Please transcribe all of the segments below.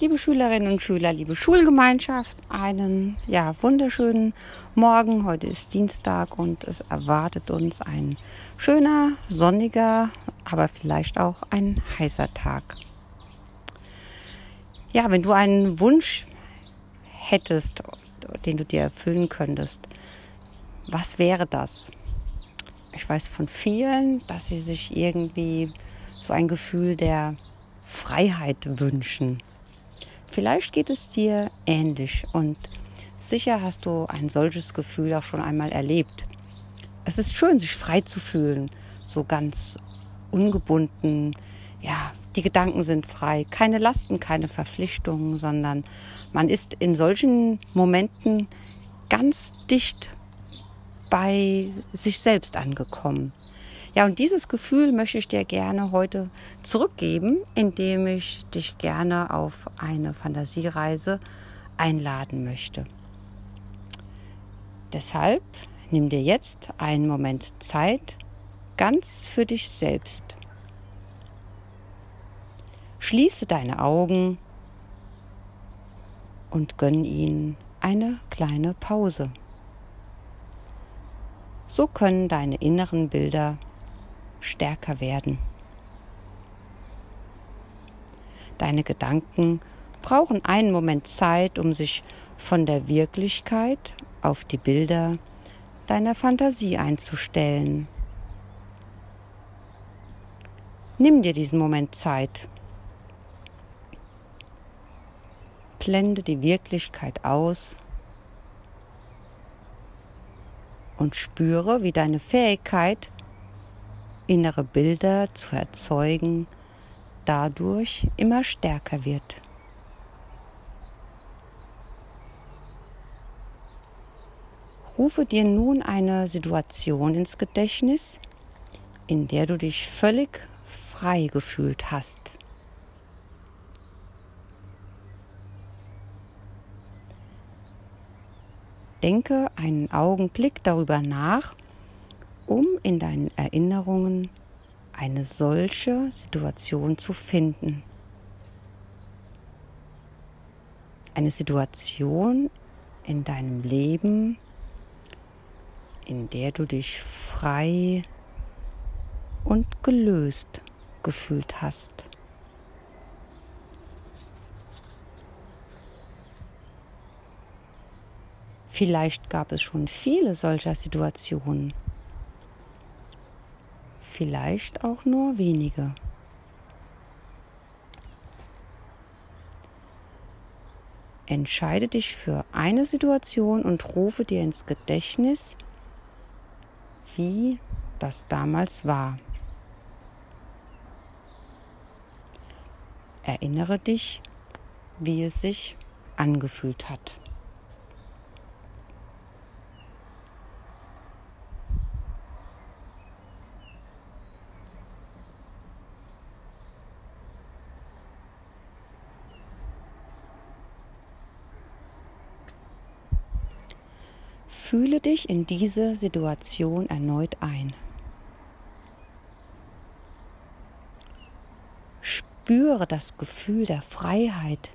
Liebe Schülerinnen und Schüler, liebe Schulgemeinschaft, einen ja, wunderschönen Morgen. Heute ist Dienstag und es erwartet uns ein schöner, sonniger, aber vielleicht auch ein heißer Tag. Ja, wenn du einen Wunsch hättest, den du dir erfüllen könntest, was wäre das? Ich weiß von vielen, dass sie sich irgendwie so ein Gefühl der Freiheit wünschen. Vielleicht geht es dir ähnlich und sicher hast du ein solches Gefühl auch schon einmal erlebt. Es ist schön, sich frei zu fühlen, so ganz ungebunden. Ja, die Gedanken sind frei, keine Lasten, keine Verpflichtungen, sondern man ist in solchen Momenten ganz dicht bei sich selbst angekommen. Ja, und dieses Gefühl möchte ich dir gerne heute zurückgeben, indem ich dich gerne auf eine Fantasiereise einladen möchte. Deshalb nimm dir jetzt einen Moment Zeit ganz für dich selbst. Schließe deine Augen und gönn ihnen eine kleine Pause. So können deine inneren Bilder stärker werden. Deine Gedanken brauchen einen Moment Zeit, um sich von der Wirklichkeit auf die Bilder deiner Fantasie einzustellen. Nimm dir diesen Moment Zeit. Blende die Wirklichkeit aus und spüre, wie deine Fähigkeit, innere Bilder zu erzeugen, dadurch immer stärker wird. Rufe dir nun eine Situation ins Gedächtnis, in der du dich völlig frei gefühlt hast. Denke einen Augenblick darüber nach, um in deinen Erinnerungen eine solche Situation zu finden. Eine Situation in deinem Leben, in der du dich frei und gelöst gefühlt hast. Vielleicht gab es schon viele solcher Situationen vielleicht auch nur wenige. Entscheide dich für eine Situation und rufe dir ins Gedächtnis, wie das damals war. Erinnere dich, wie es sich angefühlt hat. Fühle dich in diese Situation erneut ein. Spüre das Gefühl der Freiheit,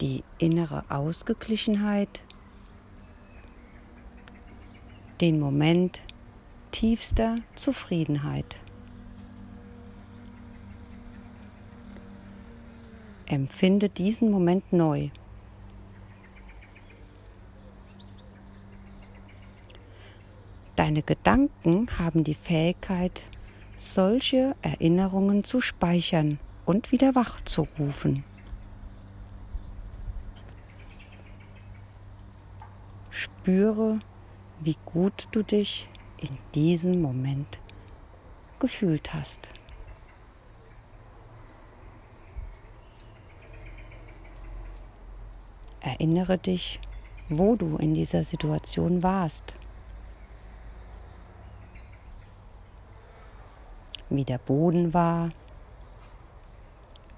die innere Ausgeglichenheit, den Moment tiefster Zufriedenheit. Empfinde diesen Moment neu. Deine Gedanken haben die Fähigkeit, solche Erinnerungen zu speichern und wieder wachzurufen. Spüre, wie gut du dich in diesem Moment gefühlt hast. Erinnere dich, wo du in dieser Situation warst. wie der Boden war,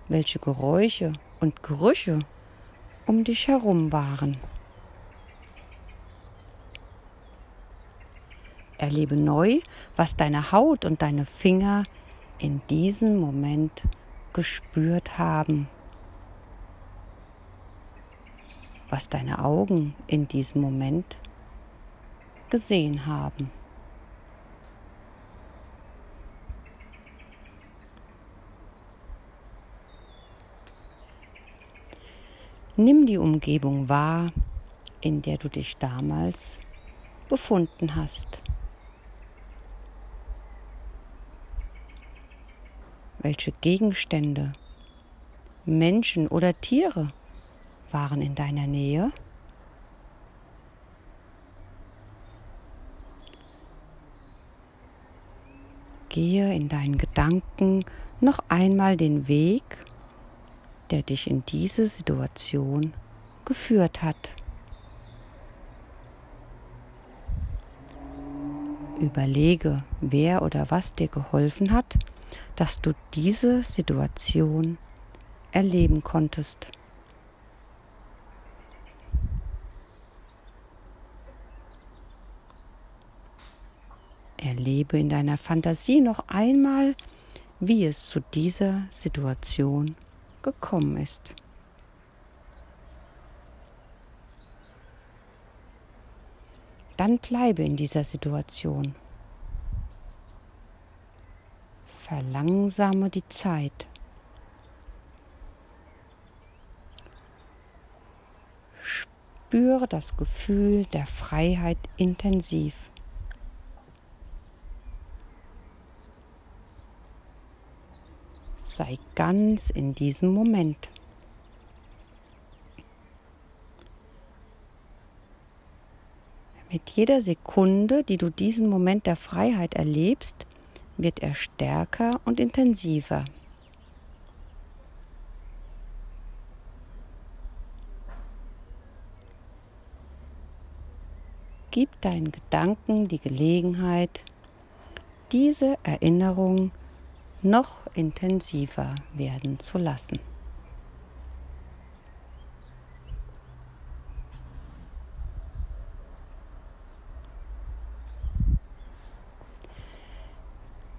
welche Geräusche und Gerüche um dich herum waren. Erlebe neu, was deine Haut und deine Finger in diesem Moment gespürt haben, was deine Augen in diesem Moment gesehen haben. Nimm die Umgebung wahr, in der du dich damals befunden hast. Welche Gegenstände, Menschen oder Tiere waren in deiner Nähe? Gehe in deinen Gedanken noch einmal den Weg der dich in diese Situation geführt hat. Überlege, wer oder was dir geholfen hat, dass du diese Situation erleben konntest. Erlebe in deiner Fantasie noch einmal, wie es zu dieser Situation gekommen ist. Dann bleibe in dieser Situation. Verlangsame die Zeit. Spüre das Gefühl der Freiheit intensiv. Sei ganz in diesem Moment. Mit jeder Sekunde, die du diesen Moment der Freiheit erlebst, wird er stärker und intensiver. Gib deinen Gedanken die Gelegenheit, diese Erinnerung noch intensiver werden zu lassen.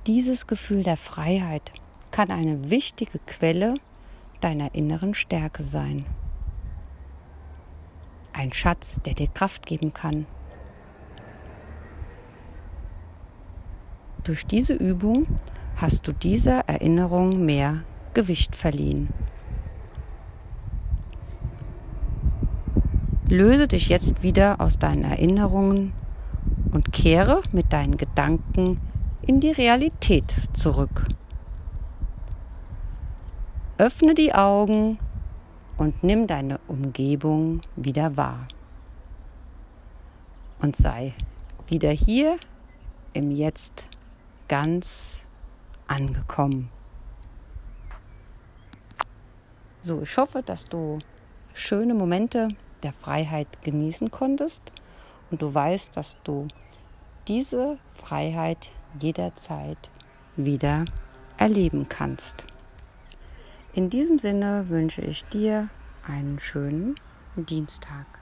Dieses Gefühl der Freiheit kann eine wichtige Quelle deiner inneren Stärke sein. Ein Schatz, der dir Kraft geben kann. Durch diese Übung hast du dieser Erinnerung mehr Gewicht verliehen. Löse dich jetzt wieder aus deinen Erinnerungen und kehre mit deinen Gedanken in die Realität zurück. Öffne die Augen und nimm deine Umgebung wieder wahr. Und sei wieder hier im Jetzt ganz angekommen. So, ich hoffe, dass du schöne Momente der Freiheit genießen konntest und du weißt, dass du diese Freiheit jederzeit wieder erleben kannst. In diesem Sinne wünsche ich dir einen schönen Dienstag.